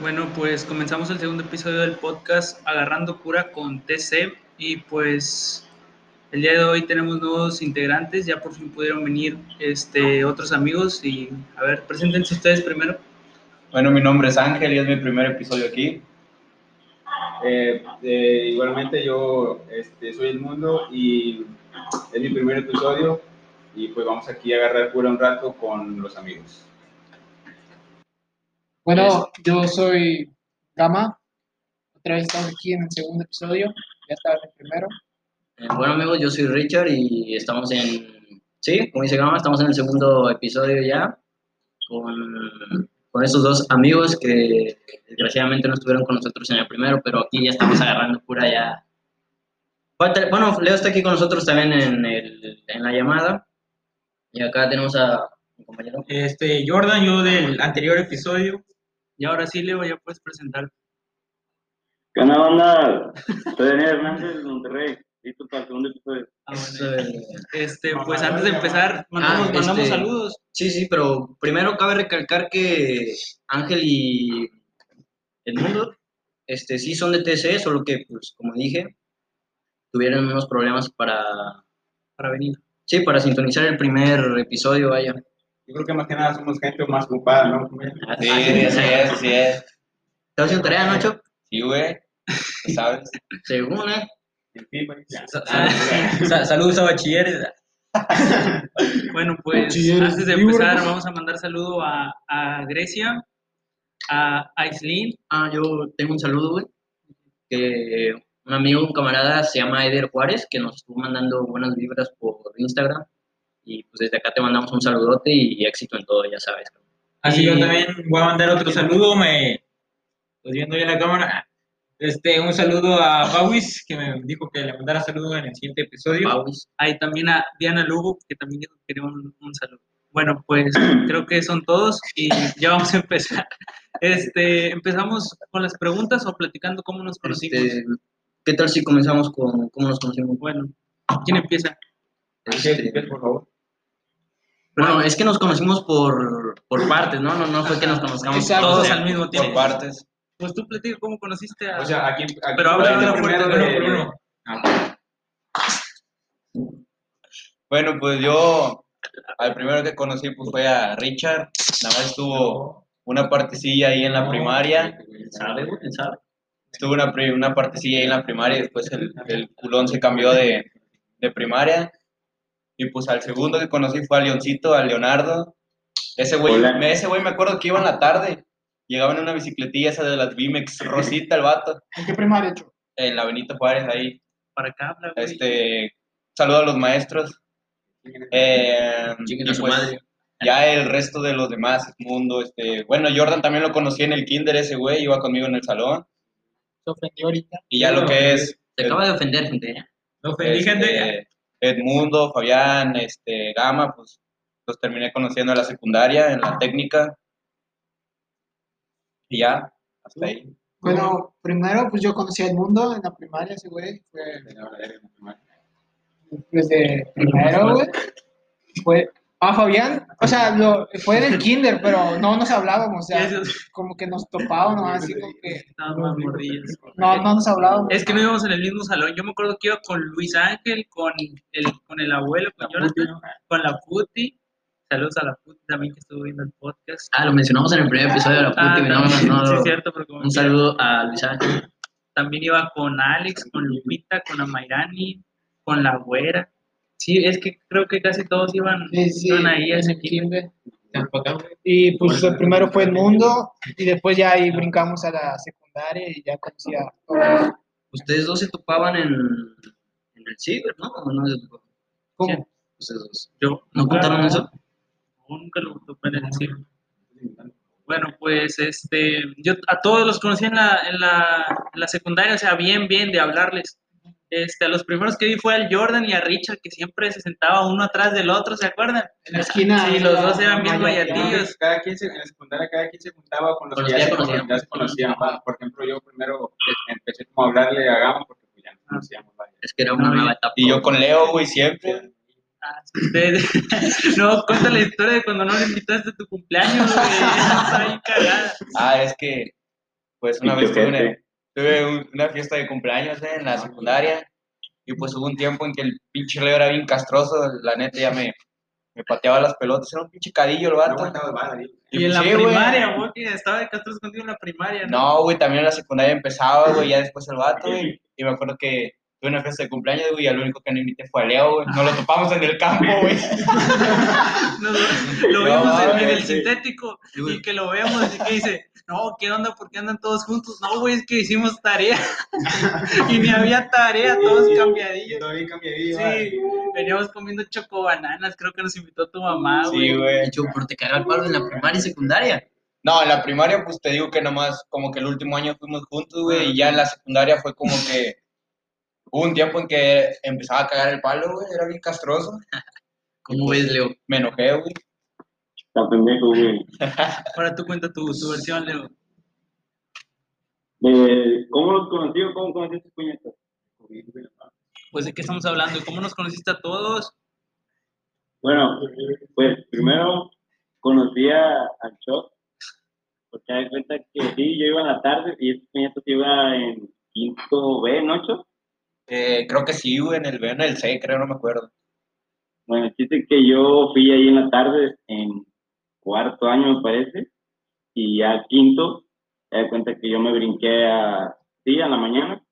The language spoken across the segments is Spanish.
Bueno, pues comenzamos el segundo episodio del podcast Agarrando Cura con TC y pues el día de hoy tenemos nuevos integrantes, ya por fin pudieron venir este, otros amigos y a ver, preséntense ustedes primero. Bueno, mi nombre es Ángel y es mi primer episodio aquí. Eh, eh, igualmente yo este, soy el mundo y es mi primer episodio y pues vamos aquí a agarrar cura un rato con los amigos. Bueno, yo soy Gama. Otra vez estamos aquí en el segundo episodio. Ya estaba en el primero. Eh, bueno amigos, yo soy Richard y estamos en, sí, como dice Gama, estamos en el segundo episodio ya con, con estos dos amigos que desgraciadamente no estuvieron con nosotros en el primero, pero aquí ya estamos agarrando pura ya. Bueno, Leo está aquí con nosotros también en, el, en la llamada y acá tenemos a mi compañero. Este, Jordan, yo del anterior episodio y ahora sí, Leo, ya puedes presentar. ¿Qué onda, banda? Soy Daniel Hernández de Monterrey. Listo para el segundo episodio. Ah, bueno. Este, pues antes de empezar, mandamos, Ah, mandamos este- saludos. Sí, sí, pero primero cabe recalcar que Ángel y Edmundo, este, sí son de TCE, solo que, pues, como dije, tuvieron unos problemas para, para venir. sí, para sintonizar el primer episodio, vaya. Yo creo que más que nada somos gente más ocupada, ¿no? Sí, así es, así es. ¿Estás haciendo tarea, Nacho? Sí, güey. ¿Tú ¿Sabes? Según, ¿eh? Saludos a bachilleres. bueno, pues antes de empezar, vamos a mandar saludo a, a Grecia, a Aislin, Ah, yo tengo un saludo, güey, que un amigo, un camarada, se llama Eder Juárez, que nos estuvo mandando buenas vibras por Instagram, y pues desde acá te mandamos un saludote y éxito en todo, ya sabes. Así Y- yo también voy a mandar otro saludo, me pues viendo ya la cámara. Este, un saludo a Bawis, que me dijo que le mandara saludo en el siguiente episodio. Pauis. hay también a Diana Lugo, que también quería un, un saludo. Bueno, pues creo que son todos y ya vamos a empezar. Este, empezamos con las preguntas o platicando cómo nos conocimos. Este, ¿Qué tal si comenzamos con cómo nos conocimos? Bueno, ¿quién empieza? Este, por favor. Bueno, es que nos conocimos por, por partes, ¿no? No, no fue que nos conozcamos Exacto. Todos al mismo Por tiempo. partes. Pues tú platica cómo conociste a... O sea, aquí, aquí Pero habla de la primero de- uno por Ah, Bueno, pues yo al primero que conocí pues fue a Richard. Nada más estuvo una partecilla ahí en la primaria. ¿Sabe, güey? ¿Sabe? Estuvo una, pri- una partecilla ahí en la primaria y después el, el culón se cambió de, de primaria. Y pues al segundo que conocí fue a Leoncito, a Leonardo. Ese güey, me, ese güey me acuerdo que iba en la tarde. Llegaba en una bicicletilla esa de las Bimex, Rosita el vato, ¿En qué primaria, hecho? en la Benito Juárez ahí. Para acá habla, güey. Este, saludo a los maestros. Eh, y pues, madre. ya el resto de los demás, mundo, este, bueno, Jordan también lo conocí en el kinder ese güey, iba conmigo en el salón. Se ofendió ahorita. Y ya lo que es Te acaba de ofender, gente. ¿eh? No ofendí, gente. Edmundo, Fabián, este, Gama, pues los terminé conociendo en la secundaria, en la técnica. Y ya, hasta ahí. Bueno, primero, pues yo conocí al mundo en la primaria, ese güey. Fue desde primero, güey. Fue. Ah, Fabián, o sea, lo, fue en el kinder, pero no nos hablábamos, o sea, como que nos topábamos, así como que morrillos. no, no nos hablábamos. Es que no íbamos en el mismo salón. Yo me acuerdo que iba con Luis Ángel, con el, con el abuelo, con Jonathan, con la Puti. Saludos a la Puti también que estuvo viendo el podcast. Ah, lo mencionamos en el primer episodio de la Ah, puti, no, también, no, no, sí, es cierto, pero como Un saludo a Luis Ángel. También iba con Alex, con Lupita, con Amairani, con la güera. Sí, es que creo que casi todos iban, Sí, sí, iban ahí a en ese el kinder. Y pues el primero fue el mundo, y después ya ahí brincamos a la secundaria y ya conocí a todos. Ustedes dos se topaban en, en el ciber, ¿no? ¿O no se topaban? ¿Cómo? Ustedes dos. Yo ¿No contaron eso? Nunca lo topé en el cine. Bueno, pues este, yo a todos los conocí en la, en la, en la secundaria, o sea, bien, bien de hablarles. Este, a los primeros que vi fue al Jordan y a Richard, que siempre se sentaba uno atrás del otro, ¿se acuerdan? En la esquina. Sí, los dos eran bien mayor. mayatillos. Cada quien se, en la secundaria cada quien se juntaba con los que ya, se, conocían. conocían, ya se conocían. ¿va? Por ejemplo, yo primero empecé como a hablarle a Gama porque pues ya nos conocíamos. vaya. Es que era una nueva etapa. Y yo con Leo, güey, siempre. Ah, no, cuenta la historia de cuando no le invitaste a tu cumpleaños, güey. Está bien cagada. Ah, es que pues una vez tuve. Tuve un- una fiesta de cumpleaños eh, en la secundaria y pues hubo un tiempo en que el pinche Leo era bien castroso, la neta ya me, me pateaba las pelotas, era un pinche cadillo el No vato. ¿eh? Y en pues la sí, primaria, güey, estaba de Castro contigo en la primaria, ¿no? No, güey, también en la secundaria empezaba, güey, ya después el vato, güey. Y me acuerdo que tuve una fiesta de cumpleaños, güey, y al único que no invité fue a Leo, güey. Nos lo topamos en el campo, güey. Lo No, vimos en, en el sintético y que lo vemos y que dice, no, ¿qué onda? ¿Por qué andan todos juntos? No, güey, es que hicimos tarea y ni había tarea, todos cambiadillos. Todo bien cambiadillo, Sí, veníamos comiendo chocobananas, creo que nos invitó tu mamá, güey. Sí, güey. De hecho, por te cagar el palo en la primaria y secundaria. No, en la primaria, pues te digo que nomás, como que el último año fuimos juntos, güey, y ya en la secundaria fue como que hubo un tiempo en que empezaba a cagar el palo, güey, era bien castroso. ¿Cómo ves, Leo? Me enojé, güey. Está pendejo, güey. Ahora tú cuenta tu, tu versión, Leo. Eh, ¿Cómo los conocí o cómo estos puñetas? Pues de qué estamos hablando, ¿cómo nos conociste a todos? Bueno, pues primero conocí a, al Choc, porque me cuenta que sí, yo iba en la tarde y este puñetas iba en quinto B, en ocho. Eh, creo que sí, güey, en el B, en el C, creo, no me acuerdo. Bueno, el chiste que yo fui ahí en la tarde, en cuarto año me parece, y ya quinto, me da cuenta que yo me brinqué a, sí, a la mañana,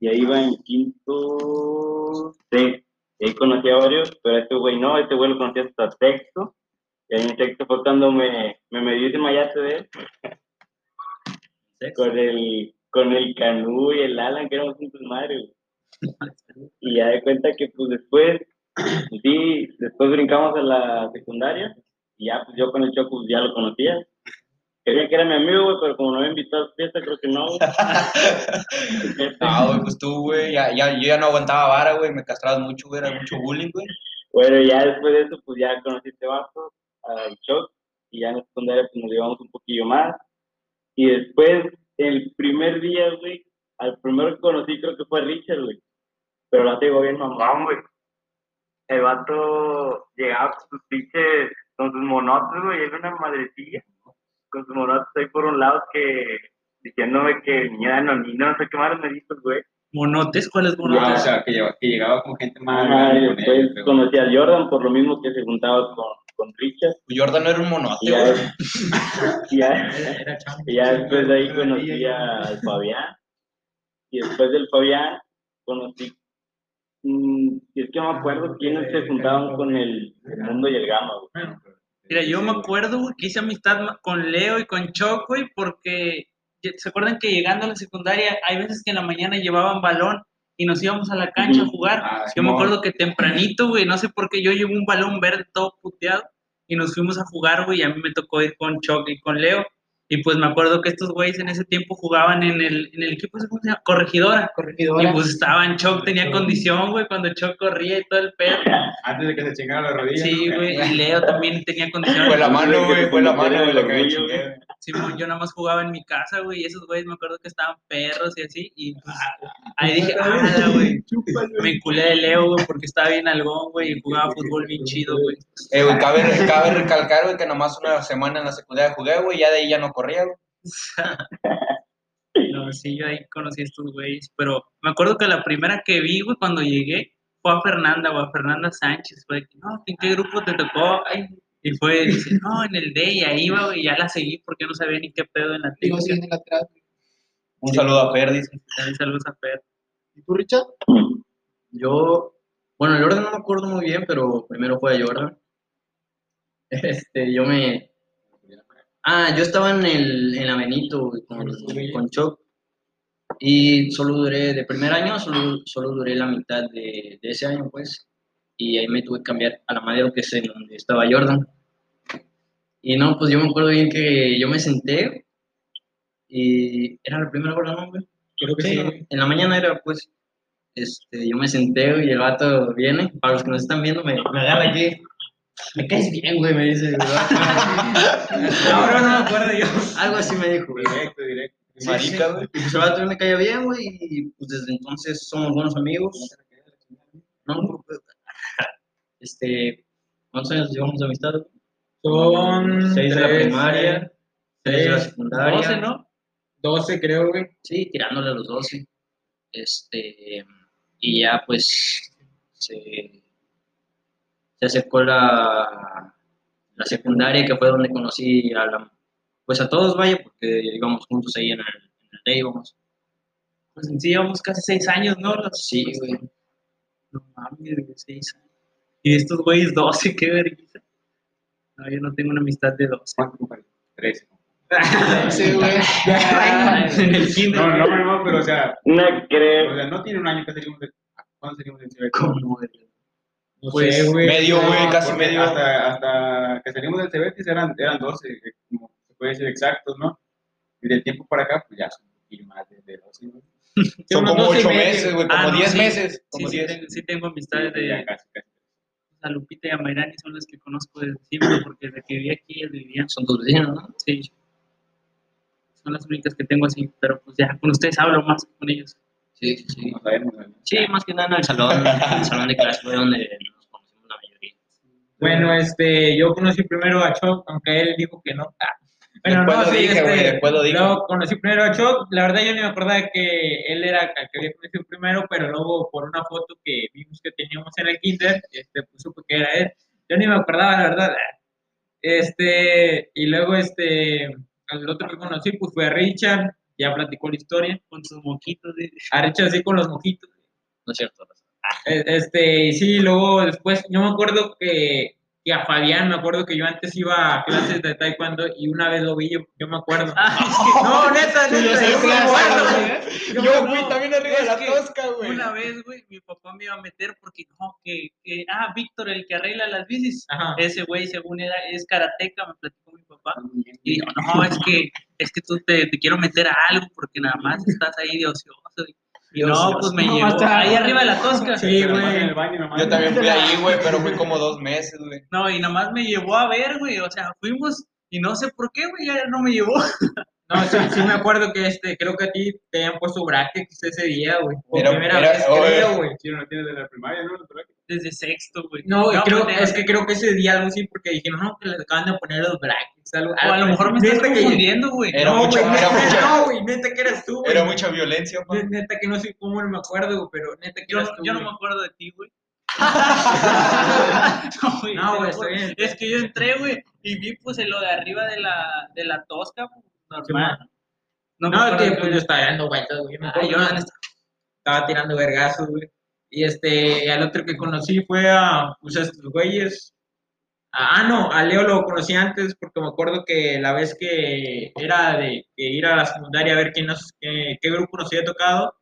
y ahí iba en quinto C. Y ahí conocí a varios, pero a este güey no, a este güey lo conocí hasta sexto, y ahí en sexto fue cuando me, me medí ese mayate de él, con el, con el Canú y el Alan, que éramos juntos madre. Y ya de cuenta que pues después, sí, después brincamos a la secundaria, y ya pues yo con el Choco pues, ya lo conocía. Quería que era mi amigo, güey, pero como no me invitó a su fiesta, creo que no, güey. Ah, güey, pues tú, güey, ya, ya, yo ya no aguantaba vara, güey, me castrabas mucho, güey, era mucho bullying, güey. Bueno, ya después de eso, pues ya conocí a este vato, al Choc, y ya en la secundaria pues nos llevamos un poquillo más. Y después, el primer día, güey, al primero que conocí creo que fue Richard, güey. Pero la tengo bien mamón, güey. El vato llegaba con sus pinches, con sus monotes, güey, era una madrecilla. Con sus monotes ahí por un lado que, diciéndome que niña no, ni no sé qué más me dijo, güey. ¿Monotes? ¿Cuáles Ah, monotes? o sea, que llegaba, que llegaba con gente más grande con después él, pero- conocí a Jordan por lo mismo que se juntaba con, con Richard. Pues Jordan no era un monote, güey. y ya, y ya después de ahí conocí al Fabián. Y después del Fabián conocí. Y es que no me acuerdo quiénes se juntaban con el mundo y el gama, güey. Mira, yo me acuerdo, güey, que hice amistad con Leo y con Choc, güey, porque ¿se acuerdan que llegando a la secundaria hay veces que en la mañana llevaban balón y nos íbamos a la cancha a jugar? Ah, yo me acuerdo que tempranito, güey, no sé por qué yo llevo un balón verde todo puteado y nos fuimos a jugar, güey, y a mí me tocó ir con Choc y con Leo. Y pues me acuerdo que estos güeyes en ese tiempo jugaban en el, en el equipo, ¿cómo se llama? Corregidora. Corregidora. Y pues estaban, Choc tenía condición, güey, cuando Choc corría y todo el pedo. Antes de que se chingara la rodilla. Sí, ¿no? güey, y Leo también tenía condición. Fue la mano, güey, fue la mano, güey, la que me chingué. Simón, yo nada más jugaba en mi casa, güey, y esos güeyes me acuerdo que estaban perros y así, y pues, ahí dije, ah, güey, me enculé de Leo, güey, porque estaba bien algón, güey, y jugaba fútbol bien chido, güey. Eh, güey, cabe, cabe recalcar, güey, que nomás una semana en la secundaria jugué, güey, ya de ahí ya no corría, güey. No, sí, yo ahí conocí a estos güeyes, pero me acuerdo que la primera que vi, güey, cuando llegué, fue a Fernanda, güey, a Fernanda Sánchez, fue de que, no, ¿en qué grupo te tocó? Ay, y fue, dice, no, en el D, y ahí iba, güey, ya la seguí porque no sabía ni qué pedo en la Digo, sí. Un saludo a Fer, dice. También saludos a Fer. ¿Y tú, Richard? Yo, bueno, el orden no me acuerdo muy bien, pero primero fue a Jordan. Este, yo me... Ah, yo estaba en el, en la Benito con, con Choc. Y solo duré, de primer año, solo, solo duré la mitad de, de ese año, pues. Y ahí me tuve que cambiar a la Madero, que es en donde estaba Jordan. Y no, pues yo me acuerdo bien que yo me senté y era la primera hora, ¿no, güey? Creo que Sí, sí. en la mañana era, pues, este, yo me senté y el vato viene, para los que nos están viendo, me, me agarra aquí, me caes bien, güey, me dice. Ahora no me acuerdo yo. algo así me dijo, güey. Directo, directo. Sí, Marica, sí. güey. Y pues el vato me caía bien, güey, y pues desde entonces somos buenos amigos. No, pues, este, ¿cuántos años llevamos de amistad? Son Seis de la tres, primaria, seis de la secundaria. 12, ¿no? 12, creo, güey. Sí, tirándole a los 12. Este, y ya pues se, se acercó la, la secundaria, que fue donde conocí a la, pues a todos, vaya, porque íbamos juntos ahí en el, en el day, íbamos. Pues sí llevamos casi seis años, ¿no? Los- Sí, güey. No mames, seis años. Y estos güeyes 12, qué vergüenza. No, yo no tengo una amistad de 12. ¿Cuánto, compadre? 13. Sí, güey. en el kinder. No, no, no, pero o sea, No o creo. sea, no tiene un año que salimos de... ¿Cuándo salimos del CBT? ¿Cómo, güey? No Pues, sé, güey. medio, güey, casi medio. Hasta, hasta que salimos del CBT eran, eran 12, eh, como se puede decir exactos, ¿no? Y del tiempo para acá, pues ya son un poquito más de, de 12, ¿no? Son como 12 y 8 medio. meses, güey, como Ah, no, 10 sí. meses. Sí, Como sí, 10. tengo, sí tengo amistades de Ya casi, casi. A Lupita y a Mayrani, son las que conozco desde siempre, porque desde que viví aquí, ellas vivían. Son tus vecinos, ¿no? Sí. Son las únicas que tengo así, pero pues ya con ustedes hablo más que con ellos. Sí, sí, sí. Sí, más que nada en el salón, en el salón de clase fue donde nos conocimos la mayoría. Bueno, este, yo conocí primero a Choc, aunque él dijo que no. Ah. Bueno, Después no, lo sí, dije, este, güey, después lo dije. Luego conocí primero a Choc, la verdad yo ni me acordaba que él era el que había conocido primero, pero luego por una foto que vimos que teníamos en el kinder, este, pues supe que era él. Yo ni me acordaba, la verdad. Este, y luego este, el otro que conocí pues fue a Richard, ya platicó la historia, Con sus moquitos. de- a Richard así con los mojitos. No es cierto. Eh, Este, y sí, luego después, yo me acuerdo que, que a Fabián, me acuerdo que yo antes iba a clases de taekwondo y una vez lo vi, yo, yo me acuerdo. Ah, No, neta, neta, yo me acuerdo. Yo Yo no, fui también arriba de la tosca, güey. Una vez, güey, mi papá me iba a meter porque, no, que, que ah, Víctor, el que arregla las bicis, Ajá. ese güey, según era, es karateca, me platicó mi papá. Y dijo, no, es que, es que tú te, te quiero meter a algo porque nada más estás ahí de ocioso. Y No, pues me No, llevó hasta- ahí arriba de la tosca. Sí, nomás güey. en el baño, nomás. Yo también fui ahí, güey, pero fui como dos meses, güey. No, y nada más me llevó a ver, güey, o sea, fuimos y no sé por qué, güey, ya no me llevó. No, sí, sí me acuerdo que este, creo que a ti te habían puesto brackets ese día, güey. Por Era- primera era- vez, creo, güey. Sí, no tienes de la primaria, ¿no? Los brackets. Desde sexto, güey. No, güey, creo, pues, es que creo que ese día algo sí, porque dijeron, no, que les acaban de poner los brackets. Algo, O a lo mejor me estás confundiendo, güey. Era no, mucha- güey, no, güey, neta que eras tú, güey. Era mucha violencia. Ne- Neta que no sé cómo no me acuerdo, güey, pero neta que Yo, eras tú, yo no güey. me acuerdo de ti, güey. no, güey, No, güey, bien. Es que yo entré, güey, y vi pues en lo de arriba de la, de la tosca, pues, normal. No, acuerdo que pues yo estaba dando vueltas, güey. Ah, yo que estaba tirando vergazos, güey. Y este, al otro que conocí fue a, pues, a estos güeyes. Ah, no, a Leo lo conocí antes porque me acuerdo que la vez que era de ir a la secundaria a ver quién nos, qué, qué grupo nos había tocado,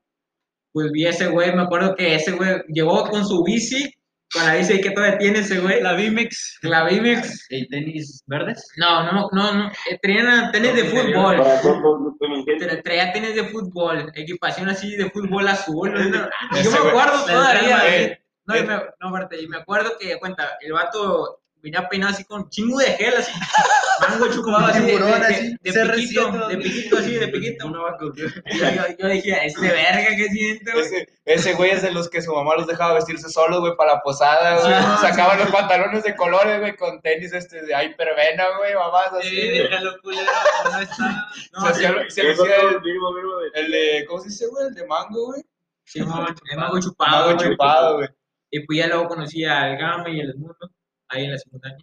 pues vi a ese güey, me acuerdo que ese güey llegó con su bici, con la bici que todavía tiene ese güey, La Bimex. la Bimex. ¿Y tenis verdes? No, no, no, no, eh, traían tenis de fútbol. Traía tenis de fútbol, equipación así de fútbol azul. ¿no? Yo me acuerdo todavía. No, y me, no, aparte, y me acuerdo que, cuenta, el vato venía peinado así con chingo de gel, así, mango chupado así, de, de, de- así, de CR7, piquito, de piquito así, de piquito. Y yo, yo, yo dije, este verga que siente, güey. Ese, ese güey es de los que su mamá los dejaba vestirse solos, güey, para la posada, güey. Ah, Sacaban los pantalones de colores, güey, con tenis este de hipervena, güey, mamás así. Güey. déjalo, culero, no está. No, se hacía, se Eso hacía el, el de- el de, ¿cómo se dice, güey? El de mango, güey. sí, el mango chupado, Mango chupado, güey. Y pues ya luego conocí al Gama y el Mundo, ahí en la secundaria.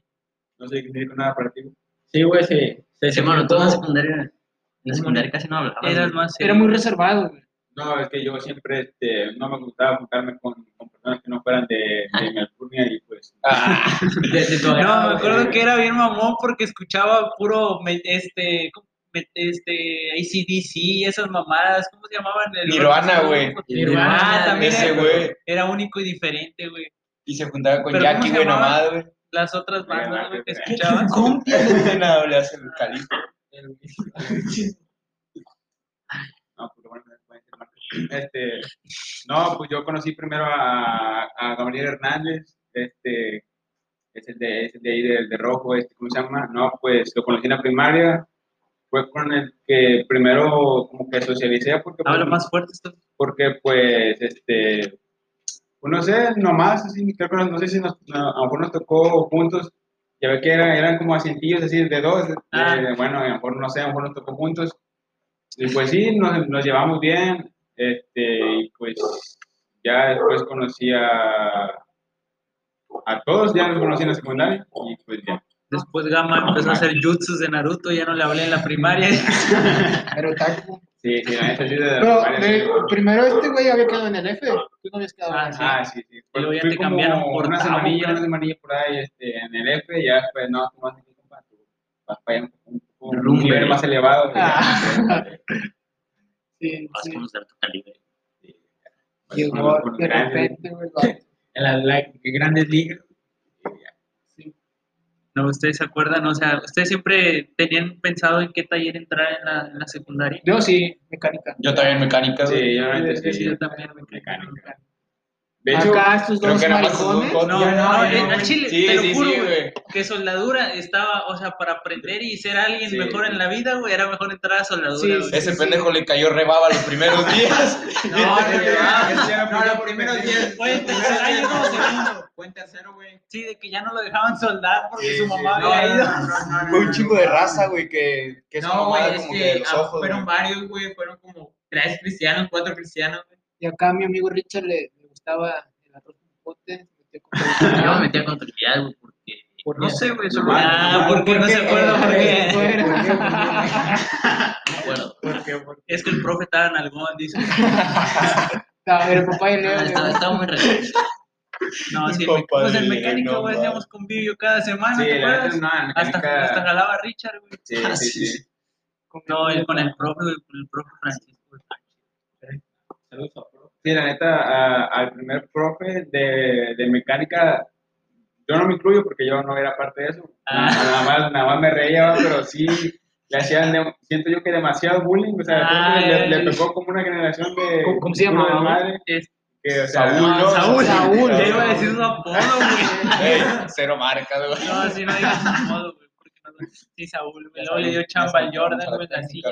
No sé qué significa nada para ti. Sí, güey, se, se, Sí, mano, tú en la secundaria, en la secundaria casi no hablabas. Eras güey. más. Era muy reservado, güey. No, es que yo siempre este, no me gustaba juntarme con, con personas que no fueran de, de mi alcurnia y pues. Ah, de, de. No, me acuerdo que era bien mamón porque escuchaba puro, me- este, este, ACDC, esas mamadas, ¿cómo se llamaban? El- Nirvana, güey. Nirvana también. ese era, güey. era único y diferente, güey. Y se juntaba con Pero ¿cómo Jackie, se güey. Las otras bandas, güey, que escuchabas. Nada, le hace el califa. No, pues bueno, pueden ser marcas. Este, no, pues yo conocí primero a, a Gabriel Hernández, este, es el de, es el de ahí del de rojo, este, ¿cómo se llama? No, pues lo conocí en la primaria, fue con el que primero como que socialicé porque Habla pues, más fuerte esto. porque pues este pues, no sé nomás así creo que no, no sé si nos, no, a lo mejor nos tocó juntos ya ve que era- eran como asientillos así de dos Ah. bueno a lo mejor no sé a lo mejor nos tocó juntos Y pues sí, nos, nos llevamos bien. Este, y pues ya después conocí a, a todos, ya nos conocí en la secundaria. Y pues ya. Después Gama empezó a hacer jutsus de Naruto, ya no le hablé en la primaria. Pero otaku. Sí, sí, la neta sí de la Pero primaria, de- sí. primero este güey había quedado en el F. Tú no habías quedado en el F. Ah, sí, sí. Y luego ya Fui te como cambiaron por una semanilla, una semanilla por ahí este, en el F, y ya después, no, tú vas aquí, compa, tú vas para allá un, un, un Rumbe. nivel más elevado. y ya. Ah. Sí, Vas sí. a conocer tu calibre. Llegó Con de repente, güey. va. En las grandes ligas. No, ustedes se acuerdan, o sea, ustedes siempre tenían pensado en qué taller entrar en la, en la secundaria. Yo sí, mecánica. Yo también mecánica. Sí, yo Sí, yo también me Mecánica. De hecho, Acá estos creo dos que era más maricones. dos- No, no, no, no, güey, güey. Que soldadura estaba, o sea, para aprender y ser alguien Sí. mejor en la vida, güey, era mejor entrar a soldadura, Sí, güey. sí, Ese sí. pendejo le cayó rebaba los primeros días. No, no, no, no, los primeros días. Fue en tercer año, no, segundo. Fue en tercero, güey. Sí, de que ya no lo dejaban soldar porque Sí, su mamá había no, ido. no, no, no, Fue un no. de raza, güey, que, que No, güey, es como que que de los ah, ojos, fueron varios, güey. Fueron como tres cristianos, cuatro cristianos, güey. Y acá a mi amigo Richard le, gustaba el arroz con pote. con Yo me metí a contabilidad, güey. ¿Por no qué? sé, güey, solo. Ah, porque no se acuerda por qué. No acuerdo. Es que el profe estaba en algún, dice. No, el papá Leo. Ah, Estaba, muy relax. No, sí, pues en no güey, hacíamos convivio cada semana, Sí, ¿te acuerdas? no, Hasta, hasta jalaba Richard, güey. Sí, sí, sí. No, él con el profe, güey, con el profe Francisco. güey. Sí, la neta, a- al primer profe de, de mecánica, yo no me incluyo porque yo no era parte de eso. Ah. Nada, más, nada más me reía, pero sí le hacían, de- siento yo que demasiado bullying. O sea, repente le, le pegó como una generación de. ¿Cómo- cómo se güey? desmadre, Es Que, o sea, Saúl, ¿no? Saúl, Saúl. Ya iba a decir su apodo, güey. Ey, cero marcas, güey. No, así no digas su apodo, güey. porque no- Sí, Saúl, güey. Luego le dio chamba al Jordan, güey, la silla.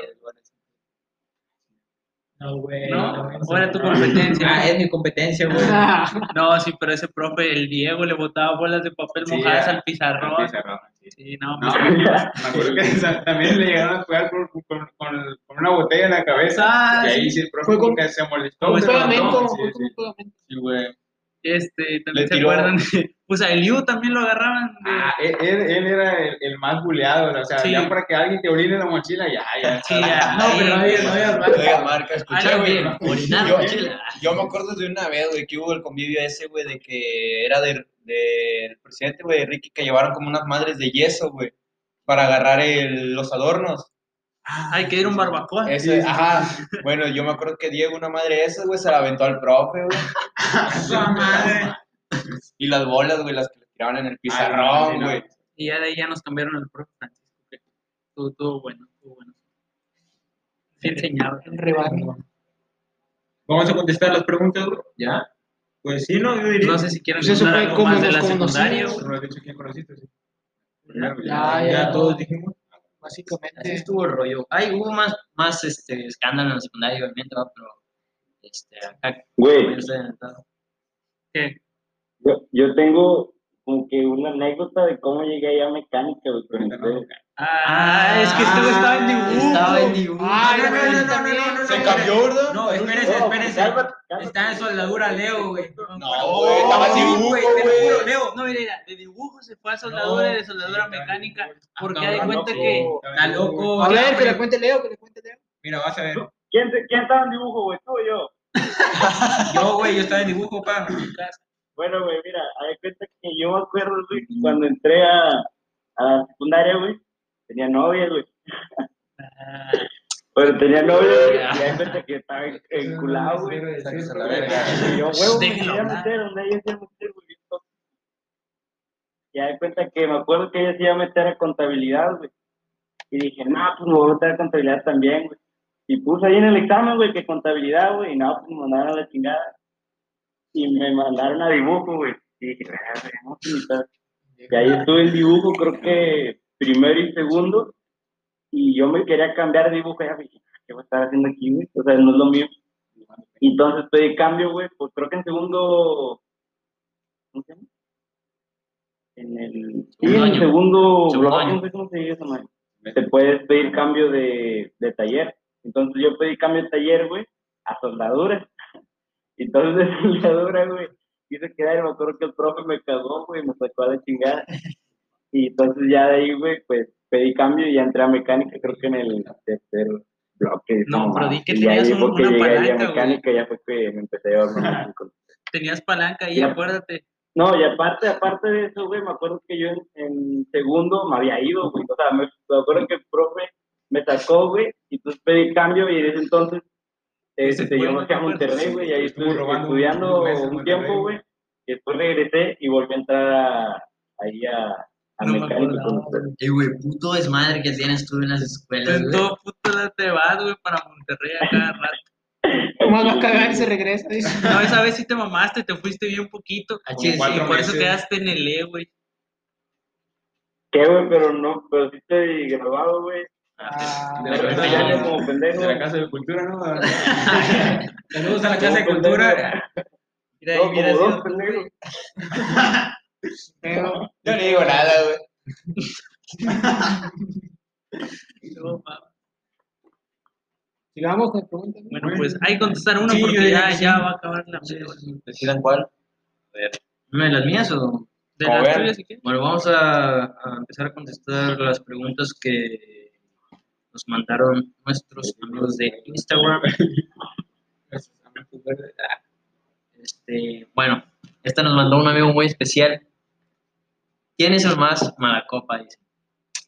No, güey. ¿No? güey. ¿O era tu competencia? Ah, es mi competencia, güey. No, sí, pero ese profe, el Diego, le botaba bolas de papel Sí, mojadas ya. al pizarrón. Pizarrón, sí. Sí, no, No, me acuerdo que también le llegaron a pegar con, con, con, con una botella en la cabeza. Ah, y ahí sí. el profe como con- que se molestó. pegamento, fue pegamento. Sí, güey. este, también Le se tiró- acuerdan. de- Pues a Eliu también lo agarraban. de- Ah, él, era el, el más buleado, o sea, Sí. ya para que alguien te orine la mochila, ya, ya. Sí, ya. No, pero no no digas No digas marca, escucha, Algo güey. orinar, Yo- mochila. Yo me acuerdo de una vez, güey, que hubo el convivio ese, güey, de que era del de, del presidente, güey, de Ricky, que llevaron como unas madres de yeso, güey, para agarrar el- los adornos. Hay que ir a un barbacoa. Ese, ajá. Bueno, yo me acuerdo que Diego, una madre de esas, güey, se la aventó al profe, güey. Esa madre. Y las bolas, güey, las que le tiraban en el pizarrón, no. güey. Y ya de ahí ya nos cambiaron al profe Francisco. estuvo bueno, estuvo bueno. Sí enseñaba. Un rebaño. Vamos a contestar las preguntas, güey. ¿Ya? Pues sí, no, yo diría. No sé si quieren Pues eso contar fue algo como más de la secundaria. No me has dicho quién conociste, sí. Ya. Ya, ya, ya. todos dijimos. Así Básicamente. estuvo el rollo. Ay, hubo más, más este, escándalo en la secundaria, obviamente, pero este, acá, Güey. ¿Qué? Yo, yo tengo como que una anécdota de cómo llegué allá a mecánica, güey, con ustedes. Ah, es que este güey estaba en dibujo. Estaba en dibujo. Ah, no, no, no, no, ¿Se cambió, verdad? No, espérense, espérense. Está en soldadura Leo, güey. No, güey, estaba en dibujo, güey, te lo güey. juro, Leo. No, mira, mira, de dibujo se fue a soldadura y de soldadura sí, mecánica. Porque hay no, cuenta que. Está loco. A ver, que le cuente Leo, que le cuente Leo. Mira, vas a ver. ¿Quién, ¿Quién estaba en dibujo, güey? ¿Tú o yo? Yo, güey, yo estaba en dibujo, pa. Bueno, güey, mira, hay cuenta que yo me acuerdo, güey, cuando entré a, a la secundaria, güey, tenía novia, güey. Ah, Pero tenía novia, güey, y hay cuenta que estaba enculado, güey. Sáquese a la verga. Y yo, huevo, me Déjalo quería hablar. meter donde ella se iba a meter, güey. Y hay cuenta que me acuerdo que ella se iba a meter a contabilidad, güey. Y dije, no, pues me voy a meter a contabilidad también, güey. Y puse ahí en el examen, güey, que contabilidad, güey, y no, pues me mandaron a la chingada. Y me mandaron a dibujo, güey. Y dije, "Verga, no, pues, ni tal". Y ahí estuve en dibujo, creo que primero y segundo. Y yo me quería cambiar de dibujo, ya dije, ¿qué voy a estar haciendo aquí, güey? O sea, no es lo mío. Entonces pedí cambio, güey, pues creo que en segundo. ¿Cómo se llama? En el. Sí, en el segundo Segundo bloque, año. no sé cómo se dice eso. Te puedes pedir cambio de, de taller. Entonces yo pedí cambio de taller, güey, a soldadura. Entonces de soldadura, güey, quise quedar y me acuerdo que el profe me cagó, güey, me sacó a la chingada. Y entonces ya de ahí, güey, pues pedí cambio y ya entré a mecánica, creo que en el tercer bloque. No, pero di que Y tenías un- una a palanca, güey. mecánica, ya fue que me empecé a llevar Tenías palanca ahí, Ya. acuérdate. No, y aparte, aparte de eso, güey, me acuerdo que yo en, en segundo me había ido, güey. O sea, me, me acuerdo que el profe me sacó, güey, y entonces pedí cambio y desde entonces este, yo me fui a te. Monterrey, güey, y ahí estuve estudiando un tiempo, güey. Y después regresé y volví a entrar a- ahí a, a No me mecánico con ustedes. Eh, güey, puto desmadre que tienes tú en las escuelas, En güey. todo puto lado te vas, güey, para Monterrey a cada rato. Nomás va a cagar y se regresa. dice. No, esa vez sí te mamaste, te fuiste bien poquito. Ah, Y sí, sí, cuatro por eso quedaste en el E, güey. ¿Qué, güey? Pero no, pero sí estoy grabado, güey. Ah, De la casa- ya como pendejo. De la Casa de Cultura, ¿no? Saludos a la Casa de Cultura. Mira, No, sido dos güey. pero- Yo ni digo nada, güey. No. Sigamos con preguntas. ¿no? Bueno, pues hay que contestar una Sí, porque ya, sí. ya va a acabar la Sí, media hora. ¿Decidan cuál? ¿Una de las mías o...? De las tuyas, si. Bueno, vamos a, a empezar a contestar las preguntas que nos mandaron nuestros amigos de Instagram. Este, bueno, esta nos mandó un amigo muy especial. ¿Quién es el más mala copa? Dice.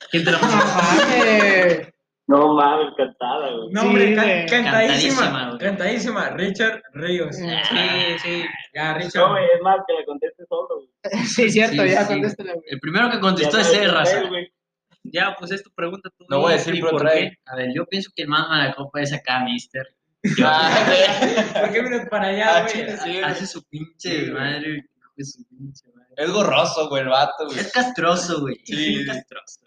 ¿Quién te la No mandó? mames. No mames, cantada, güey. No, hombre, Sí, can- cantadísima. Cantadísima, güey. Cantadísima. Richard Ríos. Sí, Sí, sí. Ya, No, Richard. güey, es más, que la conteste solo, güey. Sí, cierto, Sí, ya sí. güey. El primero que contestó Ya es sabes Ya, pues es tu pregunta. Tú No voy a decir, ¿y pero por trae. qué? A ver, yo pienso que el más mala copa es acá, mister. Ah, güey. ¿Por qué vienes para allá, Ah, güey? sí. Hace su pinche Sí, madre, su pinche madre. Es gorroso, güey, el vato, güey. Es castroso, güey. Sí, es castroso.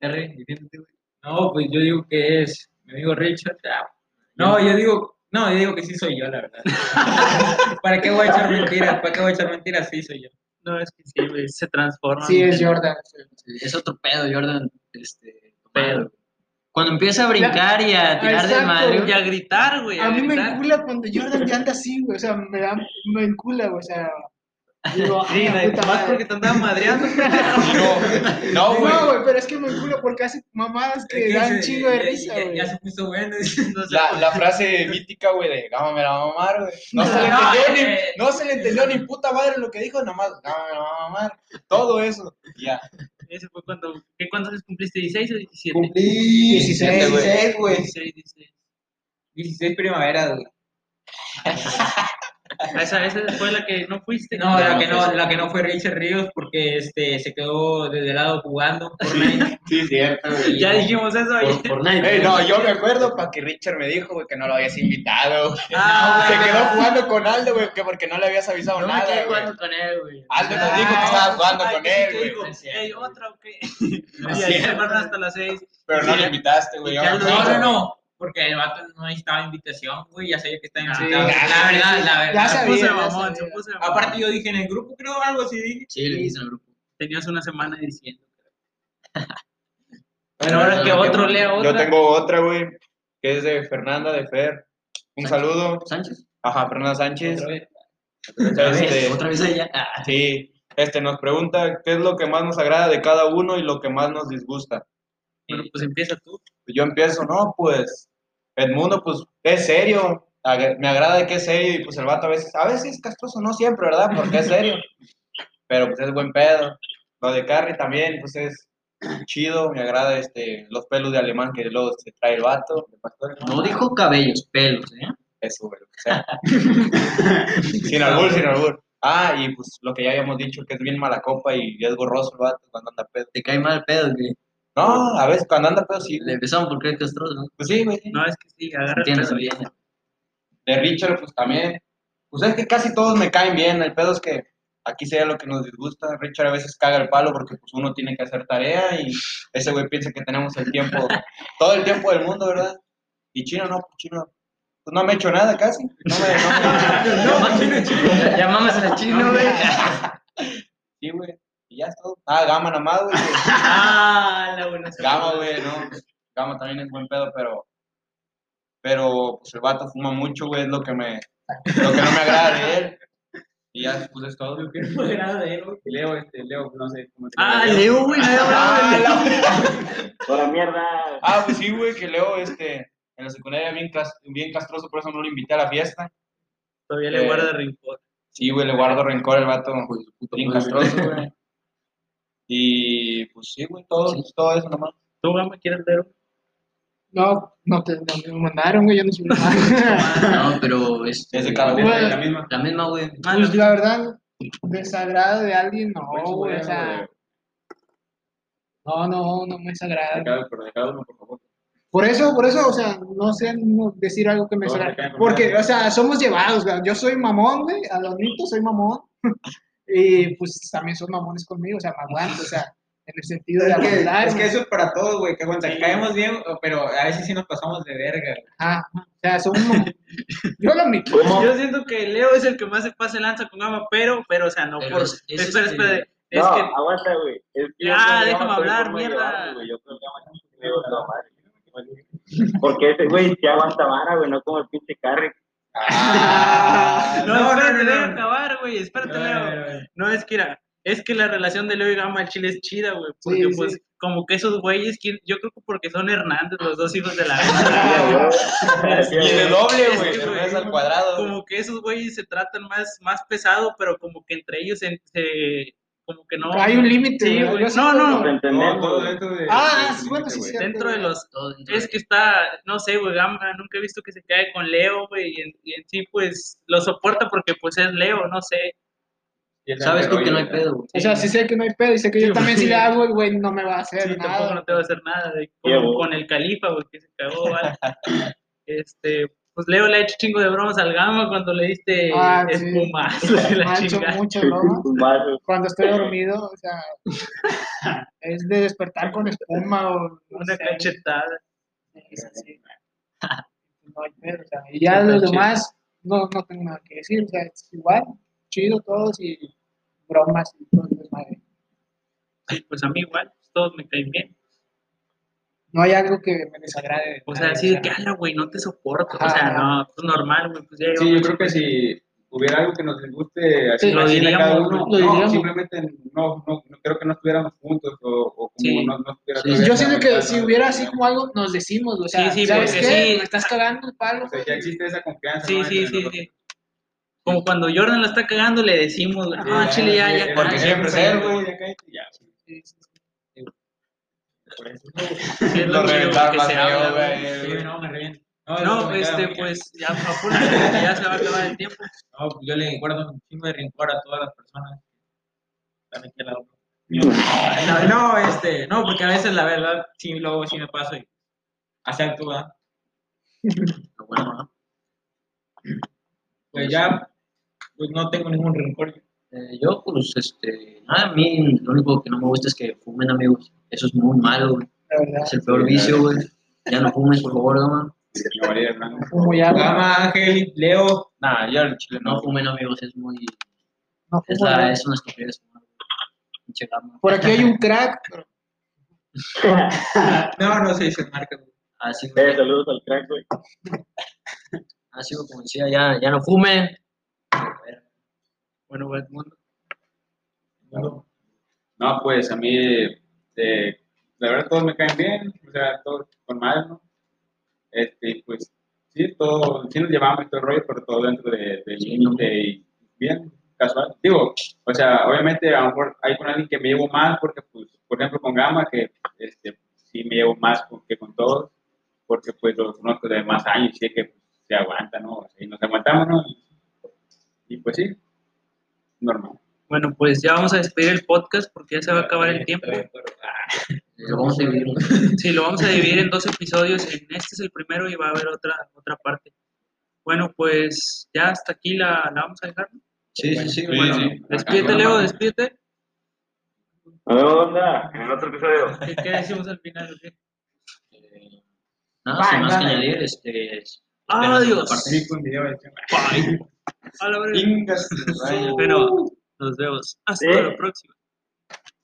R, defiéndete, güey. No, pues yo digo que es mi amigo Richard. Ah, No, yo digo, no, yo digo que sí soy yo, la verdad. ¿Para qué voy a echar mentiras? ¿Para qué voy a echar mentiras? Sí soy yo. No, es que sí, güey, se transforma. Sí, es Jordan. Sí, Es otro pedo, Jordan. Este, pedo. Cuando empieza a brincar y a tirar de madre, Y a gritar, güey. A mí me encula cuando Jordan ya anda así, güey. O sea, me da, me encula, güey. O sea, digo, Sí, ay, puta más madre. porque te andaban madreando. No, no, güey. No, güey, pero es que me encula porque hace mamadas que ¿Qué dan dice? chingo de Ya- risa, ya- güey. Ya se puso bueno. No sé La, la frase mítica, güey, de Gama me la va a mamar, güey. No se le No, entendió eh. ni, no se le entendió ni puta madre lo que dijo, nomás Gama me la va a mamar. Todo eso. Ya. Ese fue cuando. ¿Qué cuántos años cumpliste? ¿16 o 17? Cumplí 16, 16, güey. 16, 16. 16 primaveras, güey. Ah, Esa, esa fue la que no fuiste. No, la que no, la que no fue Richard Ríos porque este se quedó desde el lado jugando Fortnite. Sí, cierto, güey. Ya dijimos eso por. Ey, no, yo me acuerdo para que Richard me dijo, güey, que no lo habías invitado. Ah, Se quedó jugando con Aldo, güey, que porque no le habías avisado No me nada, quedé güey. jugando con él, güey. Aldo nos dijo que estaba jugando Ay, con él, güey. No es cierto, "Ey, güey. otra o qué? No Y ahí se hasta las 6. Pero no lo invitaste, güey. No, no, no, porque el vato no necesitaba invitación, güey, ya sabía que estaba Sí, invitado. ya, la verdad, sí. la verdad. Ya Se puso mamón, se sabía. puso mamón. Aparte yo dije en el grupo, creo, algo así dije. Sí, le dicen al grupo. Tenías una semana diciendo. Bueno, ahora que otro lea otra. Yo tengo otra, güey, que es de Fernanda de Fer. Un saludo. ¿Sánchez? Ajá, Fernanda Sánchez. Otra vez. Este, Otra vez ella. Ah, sí, este nos pregunta qué es lo que más nos agrada de cada uno y lo que más nos disgusta. Bueno, pues empieza tú. Yo empiezo, no, pues Edmundo, pues es serio. Me agrada que es serio y pues el vato a veces, a veces es castroso, no siempre, ¿verdad? Porque es serio. Pero pues es buen pedo. Lo de Carrie también, pues es chido. Me agrada este los pelos de alemán que luego se trae el vato. No dijo cabellos, pelos, ¿eh? Eso, güey. O sea, sin albur, sin albur. Ah, y pues lo que ya habíamos dicho, que es bien mala copa y es gorroso el vato cuando anda pedo. Te cae mal pedo, que No, a veces cuando anda pedo sí. le empezamos porque es castroso, ¿no? Pues sí, güey. No, es que sí, agarra pedo. bien. De Richard, pues también. Pues es que casi todos me caen bien. El pedo es que aquí sería lo que nos disgusta. Richard a veces caga el palo porque pues uno tiene que hacer tarea y ese güey piensa que tenemos el tiempo, todo el tiempo del mundo, ¿verdad? Y Chino no, pues Chino, pues no me ha hecho nada casi. No me, no me- mamas en el chino, güey. sí, güey. Y ya es todo. Ah, Gama nada más, güey. Ah, la buena. Gama, güey, no. Gama también es buen pedo, pero. Pero, pues el vato fuma mucho, güey, es lo que me. Lo que no me agrada de él. Y ya, pues es todo. Leo, este, Leo, no sé cómo se Ah, llama. Leo, güey, no de Leo. Por mierda. Ah, pues sí, güey, que Leo, este. En la secundaria bien, bien castroso, por eso no lo invité a la fiesta. Todavía le Eh, guarda rencor. Sí, güey, le guardo rencor al vato. De Bien castroso, güey. Y pues sí, güey, todo, todo eso nomás. ¿Tú, Gama, quieres leer? No, no te no me mandaron, güey, yo no subí nada. No, pero este, Es de cada uno. la misma. la misma, güey. Ah, Pues la verdad, desagrado de alguien, no, güey, o sea, no, no, no me desagrada. de cada- pero de cada uno, por favor. Por eso, por eso, o sea, no sé no decir algo que me con Porque, o sea, somos llevados, güey. Yo soy mamón, güey, a los mitos soy mamón. y pues también son mamones conmigo, o sea, me aguanto, o sea, en el sentido de Es que, aguantar. es que eso es para todos, güey, que aguanta, caemos bien, pero a veces sí nos pasamos de verga. güey. Ajá, o sea, son. Yo lo admito. Yo siento que Leo es el que más se pasa lanza con Gama, pero, pero, o sea, no Pero por. es- es espera, espera. Es no, que. aguanta, güey. Es que Ya, yo con déjame hablar, mierda. Yo. Porque ese güey sí aguanta vara, güey, no como el pinche carry. Ah, No, no. Güey. Espérate, No, Leo. no, es que era. Es que la relación de Leo y Gama al Chile es chida, güey. Porque, Sí, pues, sí. como que esos güeyes, ¿quién- yo creo que porque son Hernández, los dos hijos de la Y de doble, güey, al cuadrado. como que esos güeyes se tratan más, más pesado, pero como que entre ellos se, se- como que no. Hay un límite, Sí, güey. No, no. Todo, güey. dentro de. Ah, de- sí, bueno, sí, güey. sí. Dentro de los Es que está, no sé, güey, Gama, nunca he visto que se cae con Leo, güey, y en, y en sí, pues, lo soporta porque, pues, es Leo, no sé. Sabes tú que no hay güey. pedo, güey. O sea, sí sé que no hay pedo y sé que Sí, yo también güey. si le hago, el güey no me va a hacer Sí, tampoco nada. no te va a hacer nada, Sí, como güey. con el califa, güey, que se cagó, ¿vale? Este, pues, Leo le ha hecho chingo de bromas al Gama cuando le diste Ah, sí. espumazo Me la ha hecho mucho broma. Cuando estoy dormido, o sea, es de despertar con espuma o no Una sé. cachetada. Sí, sí, sí. No hay pedo, o sea, y ya los demás no, no tengo nada que decir, o sea, es igual, chido todos y bromas y todo el desmadre. Sí, pues a mí igual, todos me caen bien. No hay algo que me desagrade. de O sea, nadie, así de que, ala, güey, no te soporto. O sea, no, pues normal, güey, pues ya Sí, yo creo que si hubiera algo que nos disguste así Sí, lo diríamos, cada lo uno, no, diríamos. simplemente no, no, no creo que no estuviéramos juntos o, o como Sí. no, no estuviera Sí, Yo siento que si ¿no? hubiera así como algo, nos decimos, o sea, Sí, sí, ¿sabes qué? sí. Me estás cagando el palo. O sea, ya existe esa confianza. Sí, ¿no? sí, sí, sí. Como cuando Jordan la está cagando, le decimos, güey, no, Chile ya, ya. Porque ya, siempre es güey, güey. ya cállate, ya. Sí. Por eso. Lo reventaron más se feo, habla, güey. güey. Sí, no, me reviento. No, eso me queda este, pues, ya, apúrate, ya se va a acabar el tiempo. No, pues yo le guardo un chingo de rencor a todas las personas. No, no, este, no, porque a veces la verdad sí, luego sí me paso y así actúa. Pero bueno, ¿no? Pues ya, pues no tengo ningún rencor. Eh, yo, pues, este, nada, a mí lo único que no me gusta es que fumen, amigos. Eso es muy malo, güey. Es el peor vicio, güey. Ya no fumes, por favor, valía Hernández. Como ya Gama, Ángel, Leo, Nah, yo al chile No no. fumen, amigos, es muy... no Es, fumo la, nada. es una estupidez. Por aquí hay un crack, pero no, no sé si es marca. güey. Así, Eh, güey. saludos al crack, güey. Así, güey, como decía, ya, ya no fumen. Bueno, mundo. No, pues a mí, eh, la verdad, todos me caen bien, o sea, todos con mal, ¿no? Este, pues, sí, todo, sí nos llevamos todo el rollo, pero todo dentro de, del Sí, límite y bien, casual. Digo, o sea, obviamente a lo mejor hay con alguien que me llevo más, porque, pues, por ejemplo, con Gama, que este, sí me llevo más con, que con todos, porque, pues, los conozco de más años y sé que pues, se aguanta, ¿no? O sea, y nos aguantamos, ¿no? Y, y, pues sí, normal. Bueno, pues ya vamos a despedir el podcast porque ya se va a acabar el tiempo. Eh, Lo vamos a dividir. Sí, lo vamos a dividir en dos episodios. En este es el primero y va a haber otra, otra parte. Bueno, pues ya hasta aquí la, la vamos a dejar. ¿no? Sí, sí, sí. Sí, bueno, sí. Despídete, Leo, despídete. Nos vemos, onda, en el otro episodio. ¿Qué, qué decimos al final? qué? eh, nada, sin más que añadir, este... Adiós. parte- Sí, con hecho. Bye. Pero nos vemos. Hasta Sí. la próxima.